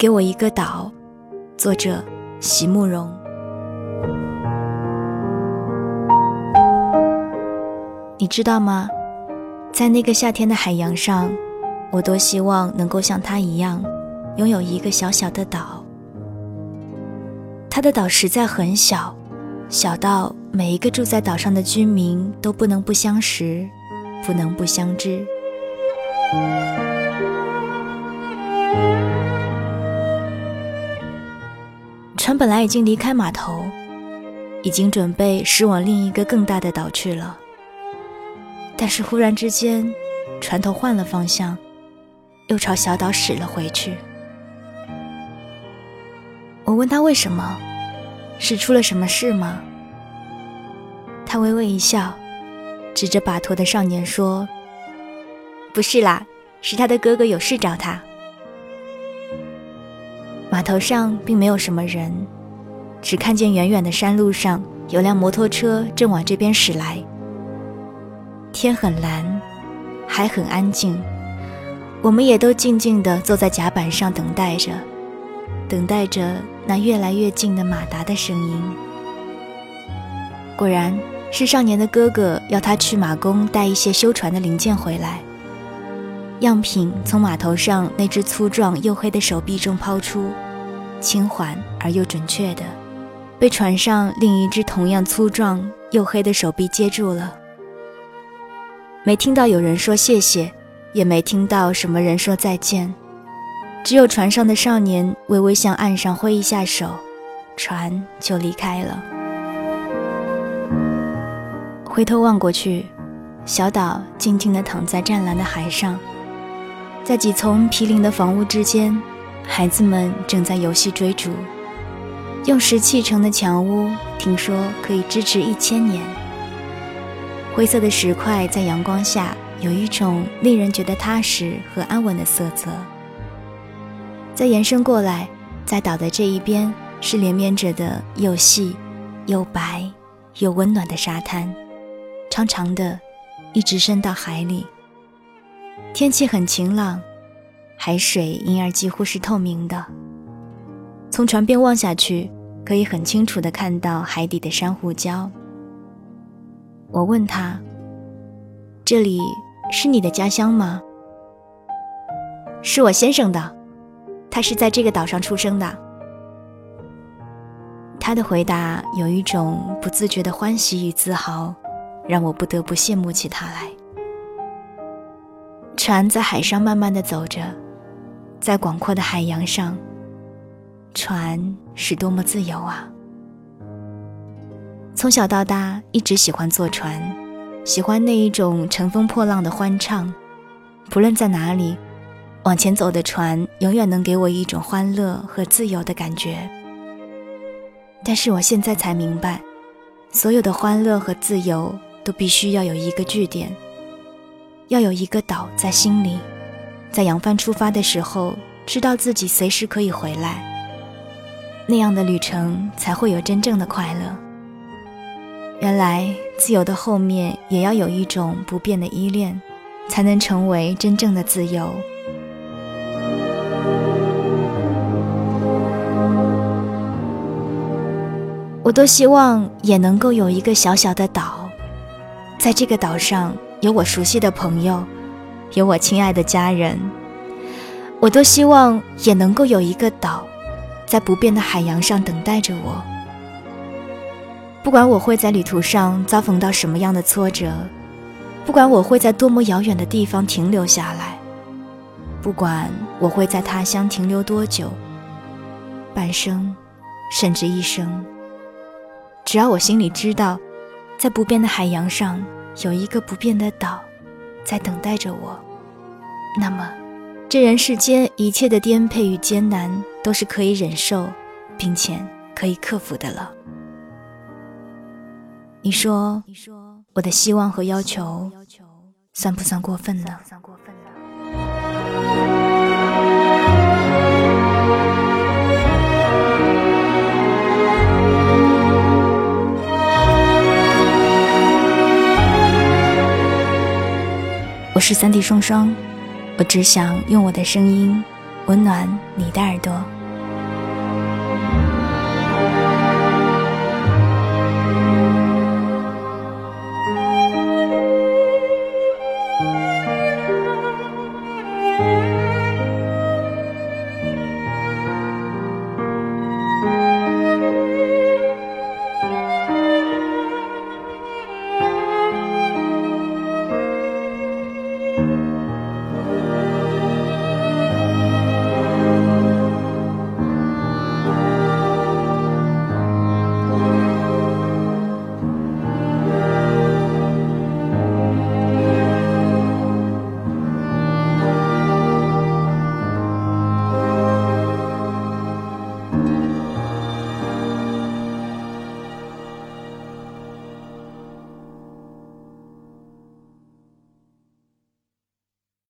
给我一个岛，作者席慕容。你知道吗？在那个夏天的海洋上，我多希望能够像他一样，拥有一个小小的岛。他的岛实在很小，小到每一个住在岛上的居民都不能不相识，不能不相知。船本来已经离开码头，已经准备驶往另一个更大的岛去了。但是忽然之间，船头换了方向，又朝小岛驶了回去。我问他为什么，是出了什么事吗？他微微一笑，指着把头的少年说：“不是啦，是他的哥哥有事找他。”码头上并没有什么人，只看见远远的山路上有辆摩托车正往这边驶来。天很蓝，海很安静，我们也都静静地坐在甲板上等待着，等待着那越来越近的马达的声音。果然是少年的哥哥要他去马工带一些修船的零件回来。样品从码头上那只粗壮黝黑的手臂中抛出，轻缓而又准确的，被船上另一只同样粗壮黝黑的手臂接住了。没听到有人说谢谢，也没听到什么人说再见，只有船上的少年微微向岸上挥一下手，船就离开了。回头望过去，小岛静静地躺在湛蓝的海上。在几丛毗邻的房屋之间，孩子们正在游戏追逐。用石砌成的墙屋，听说可以支持一千年。灰色的石块在阳光下有一种令人觉得踏实和安稳的色泽。再延伸过来，在岛的这一边是连绵着的又细、又白、又温暖的沙滩，长长的，一直伸到海里。天气很晴朗，海水因而几乎是透明的。从船边望下去，可以很清楚地看到海底的珊瑚礁。我问他：“这里是你的家乡吗？”“是我先生的，他是在这个岛上出生的。”他的回答有一种不自觉的欢喜与自豪，让我不得不羡慕起他来。船在海上慢慢的走着，在广阔的海洋上，船是多么自由啊！从小到大一直喜欢坐船，喜欢那一种乘风破浪的欢畅。不论在哪里，往前走的船永远能给我一种欢乐和自由的感觉。但是我现在才明白，所有的欢乐和自由都必须要有一个据点。要有一个岛在心里，在扬帆出发的时候，知道自己随时可以回来。那样的旅程才会有真正的快乐。原来自由的后面也要有一种不变的依恋，才能成为真正的自由。我多希望也能够有一个小小的岛，在这个岛上。有我熟悉的朋友，有我亲爱的家人，我多希望也能够有一个岛，在不变的海洋上等待着我。不管我会在旅途上遭逢到什么样的挫折，不管我会在多么遥远的地方停留下来，不管我会在他乡停留多久，半生，甚至一生，只要我心里知道，在不变的海洋上。有一个不变的岛，在等待着我。那么，这人世间一切的颠沛与艰难，都是可以忍受，并且可以克服的了。你说，我的希望和要求，算不算过分呢？我是三弟双双，我只想用我的声音温暖你的耳朵。